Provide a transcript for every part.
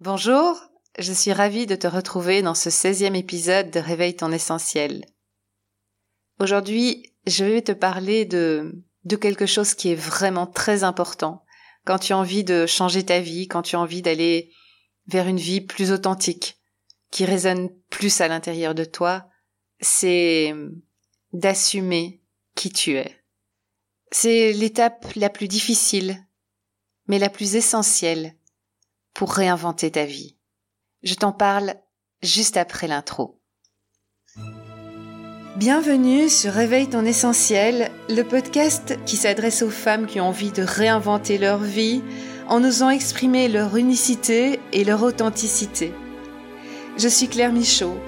Bonjour, je suis ravie de te retrouver dans ce 16e épisode de Réveille ton essentiel. Aujourd'hui, je vais te parler de, de quelque chose qui est vraiment très important quand tu as envie de changer ta vie, quand tu as envie d'aller vers une vie plus authentique, qui résonne plus à l'intérieur de toi, c'est d'assumer qui tu es. C'est l'étape la plus difficile, mais la plus essentielle pour réinventer ta vie. Je t'en parle juste après l'intro. Bienvenue sur Réveille ton essentiel, le podcast qui s'adresse aux femmes qui ont envie de réinventer leur vie en osant exprimer leur unicité et leur authenticité. Je suis Claire Michaud,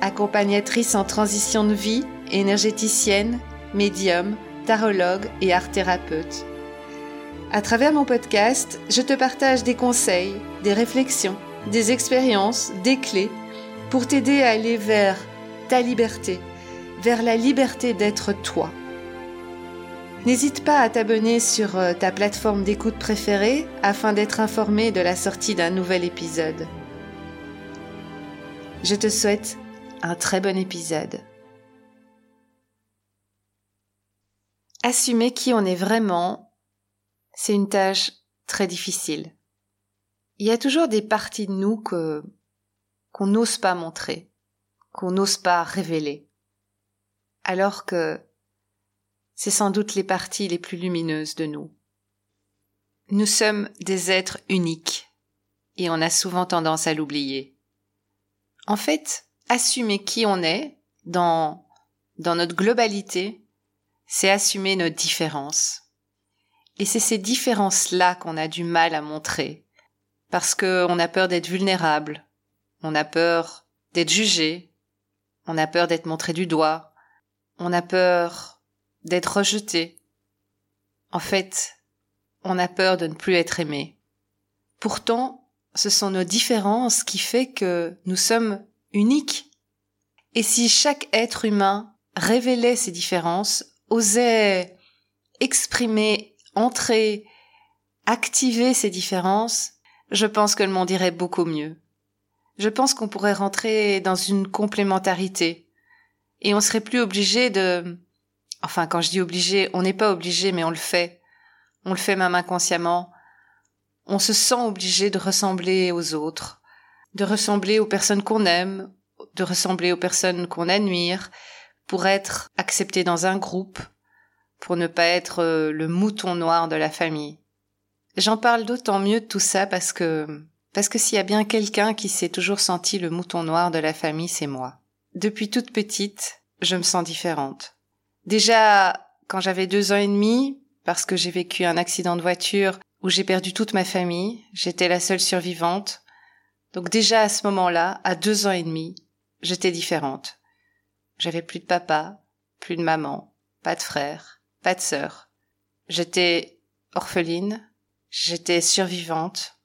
accompagnatrice en transition de vie, énergéticienne, médium, tarologue et art thérapeute. À travers mon podcast, je te partage des conseils, des réflexions, des expériences, des clés pour t'aider à aller vers ta liberté, vers la liberté d'être toi. N'hésite pas à t'abonner sur euh, ta plateforme d'écoute préférée afin d'être informé de la sortie d'un nouvel épisode. Je te souhaite un très bon épisode. Assumer qui on est vraiment c'est une tâche très difficile. Il y a toujours des parties de nous que qu'on n'ose pas montrer, qu'on n'ose pas révéler. Alors que c'est sans doute les parties les plus lumineuses de nous. Nous sommes des êtres uniques et on a souvent tendance à l'oublier. En fait, assumer qui on est dans, dans notre globalité, c'est assumer nos différences. Et c'est ces différences-là qu'on a du mal à montrer. Parce qu'on a peur d'être vulnérable. On a peur d'être jugé. On a peur d'être montré du doigt. On a peur d'être rejeté. En fait, on a peur de ne plus être aimé. Pourtant, ce sont nos différences qui fait que nous sommes uniques. Et si chaque être humain révélait ses différences, osait exprimer entrer, activer ces différences, je pense que le monde irait beaucoup mieux. Je pense qu'on pourrait rentrer dans une complémentarité et on serait plus obligé de, enfin quand je dis obligé, on n'est pas obligé mais on le fait. On le fait même inconsciemment. On se sent obligé de ressembler aux autres, de ressembler aux personnes qu'on aime, de ressembler aux personnes qu'on admire, pour être accepté dans un groupe, pour ne pas être euh, le mouton noir de la famille. J'en parle d'autant mieux de tout ça parce que parce que s'il y a bien quelqu'un qui s'est toujours senti le mouton noir de la famille, c'est moi. Depuis toute petite, je me sens différente. Déjà, quand j'avais deux ans et demi, parce que j'ai vécu un accident de voiture où j'ai perdu toute ma famille, j'étais la seule survivante. Donc déjà à ce moment-là, à deux ans et demi, j'étais différente. J'avais plus de papa, plus de maman, pas de frère, pas de sœur. J'étais orpheline, j'étais survivante.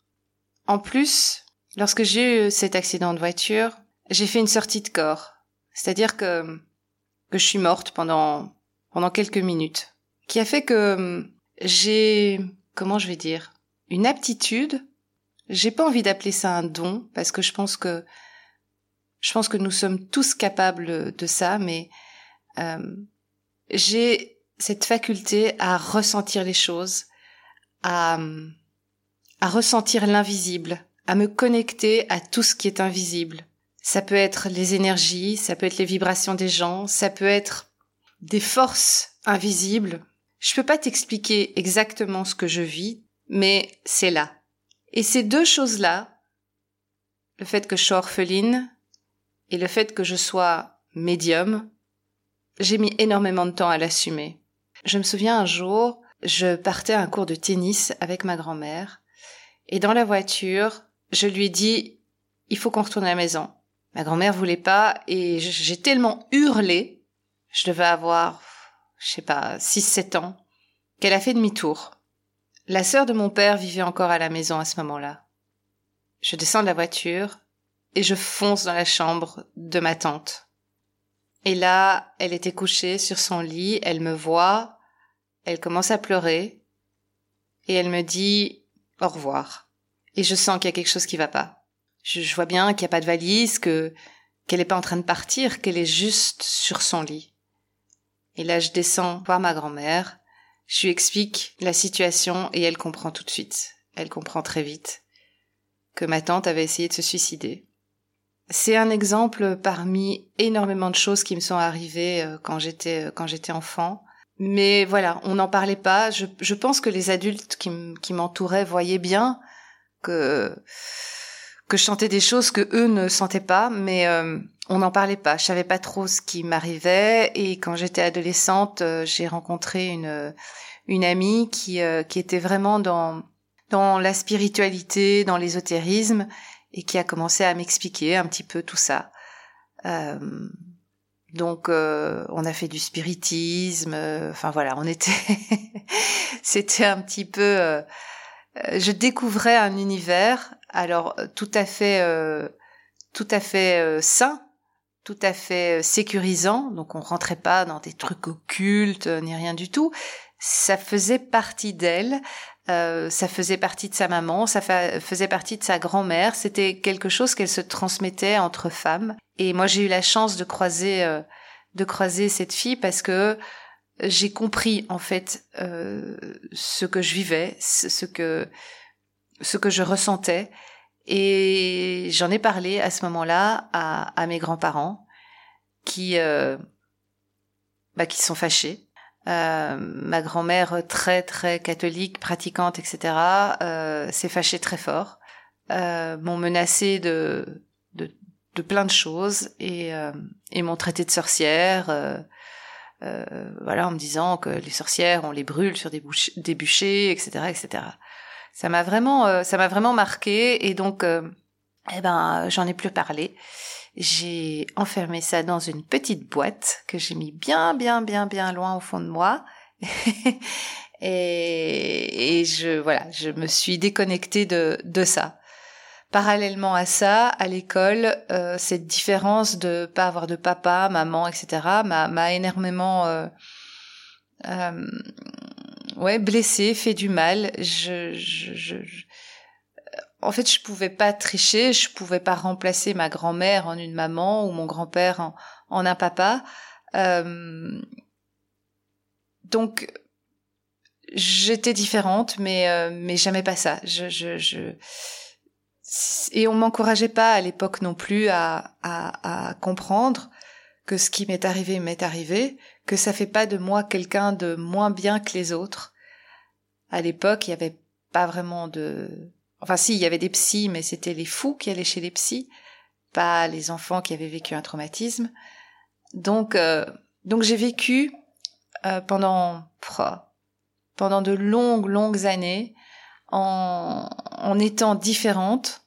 En plus, lorsque j'ai eu cet accident de voiture, j'ai fait une sortie de corps. C'est-à-dire que, que je suis morte pendant, pendant quelques minutes. Qui a fait que j'ai, comment je vais dire, une aptitude. J'ai pas envie d'appeler ça un don parce que je pense que, je pense que nous sommes tous capables de ça, mais euh, j'ai cette faculté à ressentir les choses, à, à ressentir l'invisible, à me connecter à tout ce qui est invisible. Ça peut être les énergies, ça peut être les vibrations des gens, ça peut être des forces invisibles. Je peux pas t'expliquer exactement ce que je vis, mais c'est là. Et ces deux choses-là, le fait que je sois orpheline et le fait que je sois médium, j'ai mis énormément de temps à l'assumer. Je me souviens un jour, je partais à un cours de tennis avec ma grand-mère, et dans la voiture, je lui dis, il faut qu'on retourne à la maison. Ma grand-mère voulait pas, et j'ai tellement hurlé, je devais avoir, je sais pas, 6-7 ans, qu'elle a fait demi-tour. La sœur de mon père vivait encore à la maison à ce moment-là. Je descends de la voiture, et je fonce dans la chambre de ma tante. Et là, elle était couchée sur son lit, elle me voit, elle commence à pleurer et elle me dit au revoir. Et je sens qu'il y a quelque chose qui va pas. Je, je vois bien qu'il n'y a pas de valise, que qu'elle n'est pas en train de partir, qu'elle est juste sur son lit. Et là, je descends voir ma grand-mère, je lui explique la situation et elle comprend tout de suite. Elle comprend très vite que ma tante avait essayé de se suicider. C'est un exemple parmi énormément de choses qui me sont arrivées euh, quand j'étais euh, quand j'étais enfant. Mais voilà, on n'en parlait pas. Je, je, pense que les adultes qui m'entouraient voyaient bien que que je sentais des choses que eux ne sentaient pas, mais euh, on n'en parlait pas. Je savais pas trop ce qui m'arrivait et quand j'étais adolescente, j'ai rencontré une une amie qui qui était vraiment dans dans la spiritualité, dans l'ésotérisme et qui a commencé à m'expliquer un petit peu tout ça. Euh, donc euh, on a fait du spiritisme, euh, enfin voilà, on était c'était un petit peu euh, je découvrais un univers alors tout à fait tout à fait sain, tout à fait sécurisant, donc on rentrait pas dans des trucs occultes ni rien du tout. Ça faisait partie d'elle, euh, ça faisait partie de sa maman, ça faisait partie de sa grand-mère. C'était quelque chose qu'elle se transmettait entre femmes. Et moi, j'ai eu la chance de croiser, euh, de croiser cette fille parce que j'ai compris en fait euh, ce que je vivais, ce que ce que je ressentais. Et j'en ai parlé à ce moment-là à, à mes grands-parents qui bah, qui sont fâchés euh, ma grand-mère très très catholique, pratiquante, etc. Euh, s'est fâchée très fort, euh, m'ont menacé de, de, plein de choses et, euh, et m'ont traité de sorcière. Euh, voilà, en me disant que les sorcières on les brûle sur des, des bûchers, etc., etc. Ça m'a vraiment, ça m'a vraiment marqué et donc, eh ben, j'en ai plus parlé j'ai enfermé ça dans une petite boîte que j'ai mis bien, bien, bien, bien loin au fond de moi. et, et, je, voilà, je me suis déconnectée de, de ça. Parallèlement à ça, à l'école, euh, cette différence de pas avoir de papa, maman, etc. m'a, énormément, euh, euh, ouais, blessée, fait du mal. je, en fait, je pouvais pas tricher, je pouvais pas remplacer ma grand-mère en une maman ou mon grand-père en, un papa. Donc, j'étais différente, mais mais jamais pas ça. Et on m'encourageait pas à l'époque non plus à, à, à comprendre que ce qui m'est arrivé m'est arrivé, que ça fait pas de moi quelqu'un de moins bien que les autres. À l'époque, il y avait pas vraiment de Enfin, si, il y avait des psys, mais c'était les fous qui allaient chez les psys, pas les enfants qui avaient vécu un traumatisme. Donc, euh, donc j'ai vécu euh, pendant pendant de longues, longues années en, en étant différente,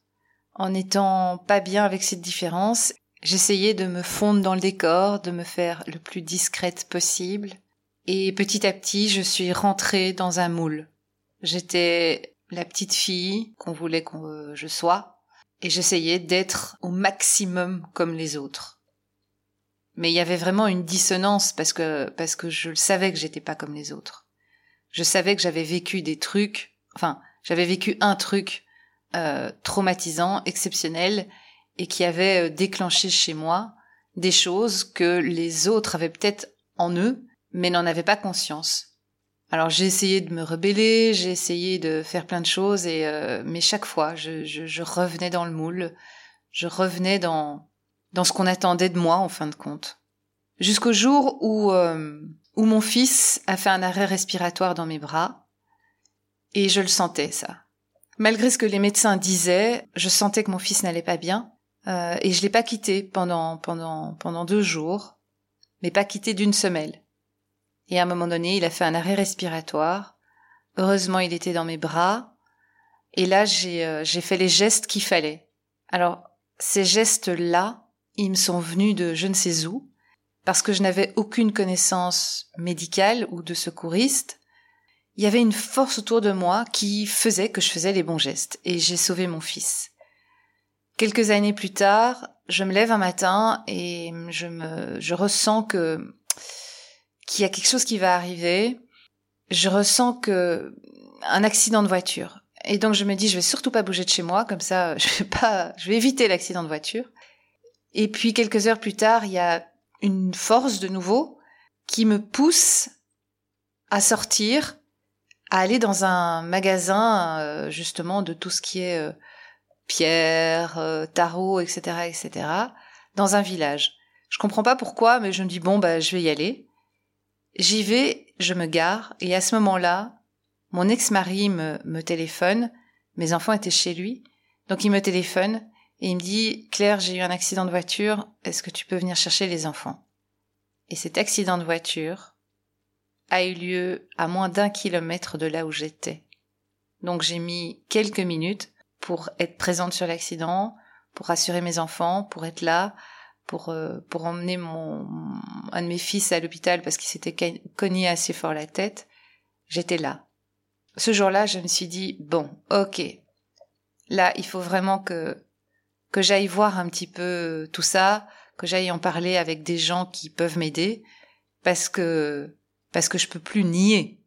en étant pas bien avec cette différence. J'essayais de me fondre dans le décor, de me faire le plus discrète possible. Et petit à petit, je suis rentrée dans un moule. J'étais la petite fille qu'on voulait que euh, je sois, et j'essayais d'être au maximum comme les autres. Mais il y avait vraiment une dissonance parce que parce que je savais que j'étais pas comme les autres. Je savais que j'avais vécu des trucs, enfin j'avais vécu un truc euh, traumatisant, exceptionnel, et qui avait euh, déclenché chez moi des choses que les autres avaient peut-être en eux, mais n'en avaient pas conscience. Alors j'ai essayé de me rebeller, j'ai essayé de faire plein de choses, et euh, mais chaque fois je, je, je, revenais dans le moule, je revenais dans dans ce qu'on attendait de moi en fin de compte. Jusqu'au jour où euh, où mon fils a fait un arrêt respiratoire dans mes bras, et je le sentais ça. Malgré ce que les médecins disaient, je sentais que mon fils n'allait pas bien, euh, et je l'ai pas quitté pendant pendant pendant deux jours, mais pas quitté d'une semelle. Et à un moment donné, il a fait un arrêt respiratoire. Heureusement, il était dans mes bras. Et là, j'ai euh, j'ai fait les gestes qu'il fallait. Alors, ces gestes-là, ils me sont venus de je ne sais où, parce que je n'avais aucune connaissance médicale ou de secouriste. Il y avait une force autour de moi qui faisait que je faisais les bons gestes, et j'ai sauvé mon fils. Quelques années plus tard, je me lève un matin et je ressens que qu'il y a quelque chose qui va arriver. Je ressens que un accident de voiture. Et donc je me dis, je vais surtout pas bouger de chez moi, comme ça, je vais pas, je vais éviter l'accident de voiture. Et puis quelques heures plus tard, il y a une force de nouveau qui me pousse à sortir, à aller dans un magasin euh, justement de tout ce qui est euh, pierre, euh, tarot, etc., etc., dans un village. Je comprends pas pourquoi, mais je me dis bon bah je vais y aller. J'y vais, je me gare, et à ce moment-là, mon ex-mari me, me téléphone. Mes enfants étaient chez lui, donc il me téléphone et il me dit Claire, j'ai eu un accident de voiture. Est-ce que tu peux venir chercher les enfants? Et cet accident de voiture a eu lieu à moins d'un kilomètre de là où j'étais. Donc j'ai mis quelques minutes pour être présente sur l'accident, pour rassurer mes enfants, pour être là, pour euh, pour emmener mon un de mes fils à l'hôpital parce qu'il s'était cogné assez fort la tête. J'étais là. Ce jour-là, je me suis dit bon, ok, là il faut vraiment que que j'aille voir un petit peu tout ça, que j'aille en parler avec des gens qui peuvent m'aider, parce que parce que je peux plus nier.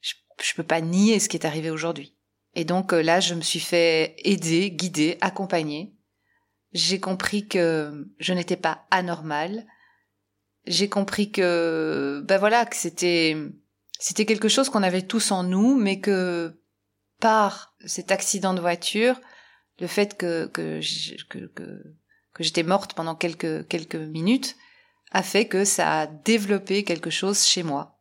Je, je peux pas nier ce qui est arrivé aujourd'hui. Et donc euh, là, je me suis fait aider, guider, accompagner. J'ai compris que je n'étais pas anormale. J'ai compris que, ben voilà, que c'était, c'était quelque chose qu'on avait tous en nous, mais que par cet accident de voiture, le fait que que que, que, que j'étais morte pendant quelques quelques minutes a fait que ça a développé quelque chose chez moi.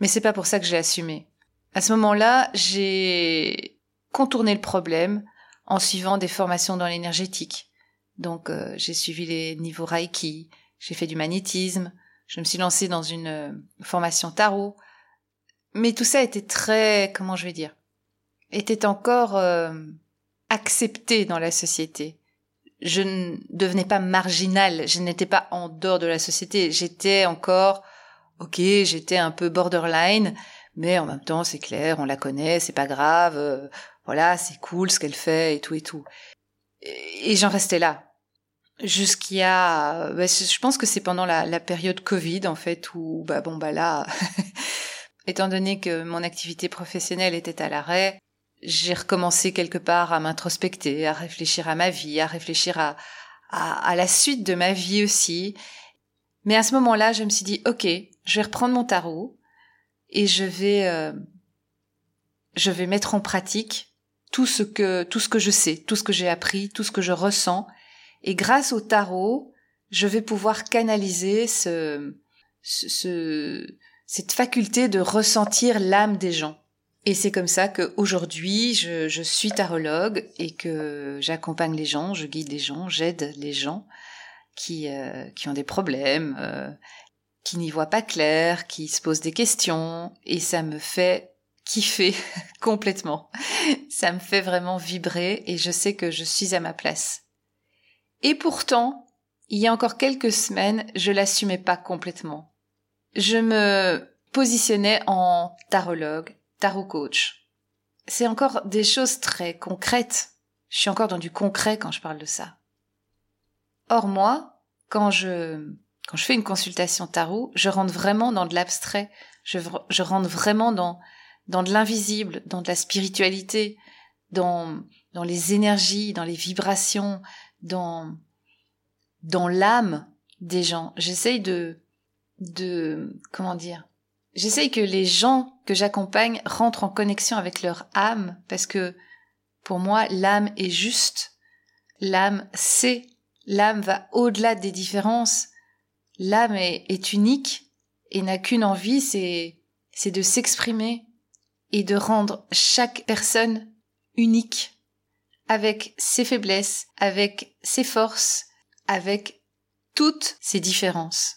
Mais c'est pas pour ça que j'ai assumé. À ce moment-là, j'ai contourné le problème en suivant des formations dans l'énergétique. Donc euh, j'ai suivi les niveaux Reiki, j'ai fait du magnétisme, je me suis lancée dans une euh, formation tarot. Mais tout ça était très, comment je vais dire, était encore euh, accepté dans la société. Je ne devenais pas marginale, je n'étais pas en dehors de la société, j'étais encore, ok, j'étais un peu borderline, mais en même temps c'est clair, on la connaît, c'est pas grave, euh, voilà, c'est cool ce qu'elle fait et tout et tout. Et, j'en restais là. Jusqu'à, bah, je pense que c'est pendant la, la, période Covid en fait où, bah bon bah là, étant donné que mon activité professionnelle était à l'arrêt, j'ai recommencé quelque part à m'introspecter, à réfléchir à ma vie, à réfléchir à, à, la suite de ma vie aussi. Mais à ce moment-là, je me suis dit, ok, je vais reprendre mon tarot et je vais, euh, je vais mettre en pratique tout ce que, tout ce que je sais, tout ce que j'ai appris, tout ce que je ressens. Et grâce au tarot, je vais pouvoir canaliser ce, ce cette faculté de ressentir l'âme des gens. Et c'est comme ça qu'aujourd'hui, je, je suis tarologue et que j'accompagne les gens, je guide les gens, j'aide les gens qui, euh, qui ont des problèmes, euh, qui n'y voient pas clair, qui se posent des questions, et ça me fait kiffer complètement. Ça me fait vraiment vibrer et je sais que je suis à ma place. Et pourtant, il y a encore quelques semaines, je l'assumais pas complètement. Je me positionnais en tarologue, tarot coach. C'est encore des choses très concrètes. Je suis encore dans du concret quand je parle de ça. Or moi, quand je quand je fais une consultation tarot, je rentre vraiment dans de l'abstrait. Je, je rentre vraiment dans dans de l'invisible, dans de la spiritualité, dans dans les énergies, dans les vibrations, dans dans l'âme des gens. J'essaye de de comment dire J'essaye que les gens que j'accompagne rentrent en connexion avec leur âme parce que pour moi, l'âme est juste. L'âme sait. L'âme va au-delà des différences. L'âme est, unique et n'a qu'une envie, c'est de s'exprimer et de rendre chaque personne unique avec ses faiblesses, avec ses forces, avec toutes ses différences.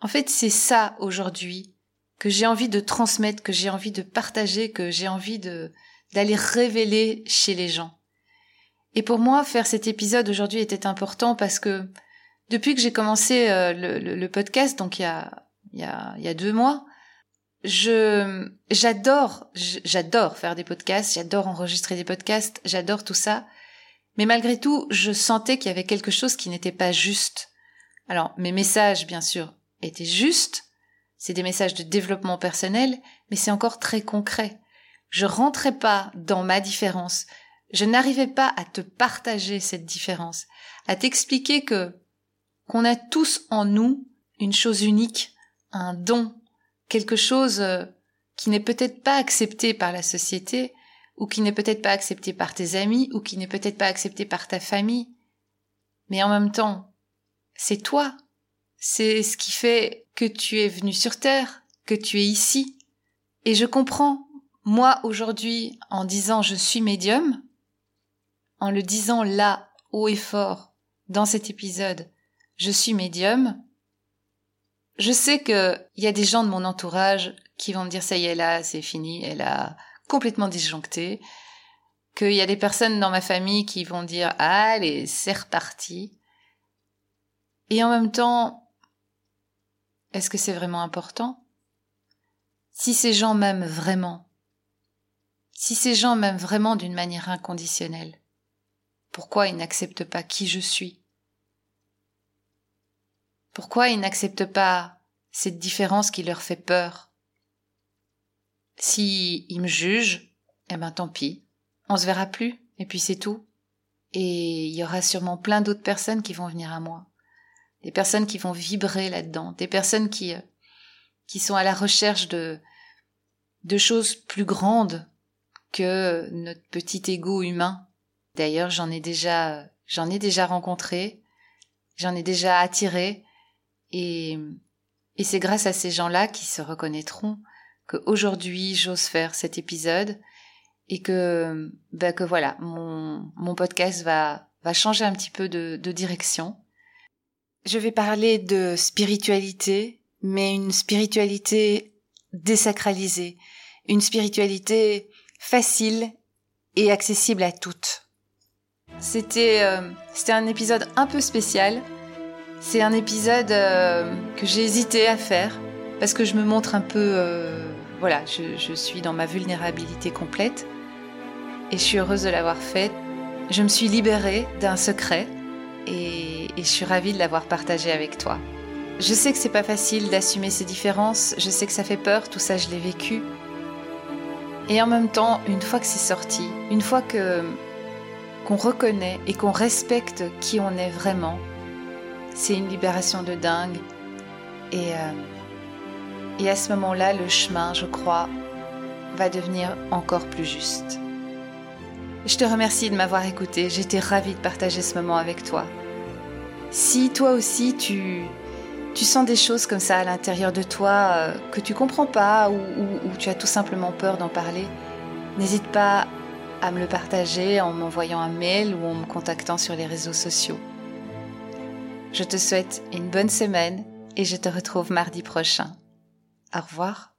En fait, c'est ça aujourd'hui que j'ai envie de transmettre, que j'ai envie de partager, que j'ai envie de d'aller révéler chez les gens. Et pour moi, faire cet épisode aujourd'hui était important parce que depuis que j'ai commencé euh, le, podcast, donc il y a il y a il y a deux mois, je j'adore j'adore faire des podcasts, j'adore enregistrer des podcasts, j'adore tout ça. Mais malgré tout, je sentais qu'il y avait quelque chose qui n'était pas juste. Alors, mes messages, bien sûr, étaient justes, c'est des messages de développement personnel, mais c'est encore très concret. je rentrais pas dans ma différence, je n'arrivais pas à te partager cette différence, à t'expliquer que qu'on a tous en nous une chose unique, un don, quelque chose euh, qui n'est peut-être pas accepté par la société, ou qui n'est peut-être pas accepté par tes amis, ou qui n'est peut-être pas accepté par ta famille. Mais en même temps, c'est toi. C'est ce qui fait que tu es venu sur Terre, que tu es ici. Et je comprends, moi aujourd'hui, en disant je suis médium, en le disant là, haut et fort, dans cet épisode, je suis médium, je sais qu'il y a des gens de mon entourage qui vont me dire ça y est là, c'est fini, elle a complètement disjoncté, qu'il y a des personnes dans ma famille qui vont dire allez, c'est reparti. Et en même temps, est-ce que c'est vraiment important? Si ces gens m'aiment vraiment, si ces gens m'aiment vraiment d'une manière inconditionnelle, pourquoi ils n'acceptent pas qui je suis? Pourquoi ils n'acceptent pas cette différence qui leur fait peur? Si ils me jugent, eh ben tant pis, on se verra plus, et puis c'est tout. Et il y aura sûrement plein d'autres personnes qui vont venir à moi. Des personnes qui vont vibrer là-dedans, des personnes qui, euh, qui sont à la recherche de, de choses plus grandes que notre petit ego humain. D'ailleurs, j'en ai déjà, j'en ai déjà rencontré, j'en ai déjà attiré, et, et c'est grâce à ces gens-là qui se reconnaîtront que aujourd'hui j'ose faire cet épisode et que, ben que voilà, mon, mon podcast va, va changer un petit peu de, de direction. Je vais parler de spiritualité, mais une spiritualité désacralisée, une spiritualité facile et accessible à toutes. C'était euh, c'était un épisode un peu spécial. C'est un épisode euh, que j'ai hésité à faire parce que je me montre un peu euh, voilà, je, je, suis dans ma vulnérabilité complète et je suis heureuse de l'avoir fait. Je me suis libérée d'un secret et, je suis ravie de l'avoir partagé avec toi. Je sais que c'est pas facile d'assumer ces différences, je sais que ça fait peur, tout ça je l'ai vécu. Et en même temps, une fois que c'est sorti, une fois que qu'on reconnaît et qu'on respecte qui on est vraiment, c'est une libération de dingue. Et, euh, et à ce moment-là, le chemin, je crois, va devenir encore plus juste. Je te remercie de m'avoir écouté, j'étais ravie de partager ce moment avec toi. Si toi aussi tu, tu sens des choses comme ça à l'intérieur de toi euh, que tu comprends pas ou, ou, ou tu as tout simplement peur d'en parler, n'hésite pas à me le partager en m'envoyant un mail ou en me contactant sur les réseaux sociaux. Je te souhaite une bonne semaine et je te retrouve mardi prochain. Au revoir.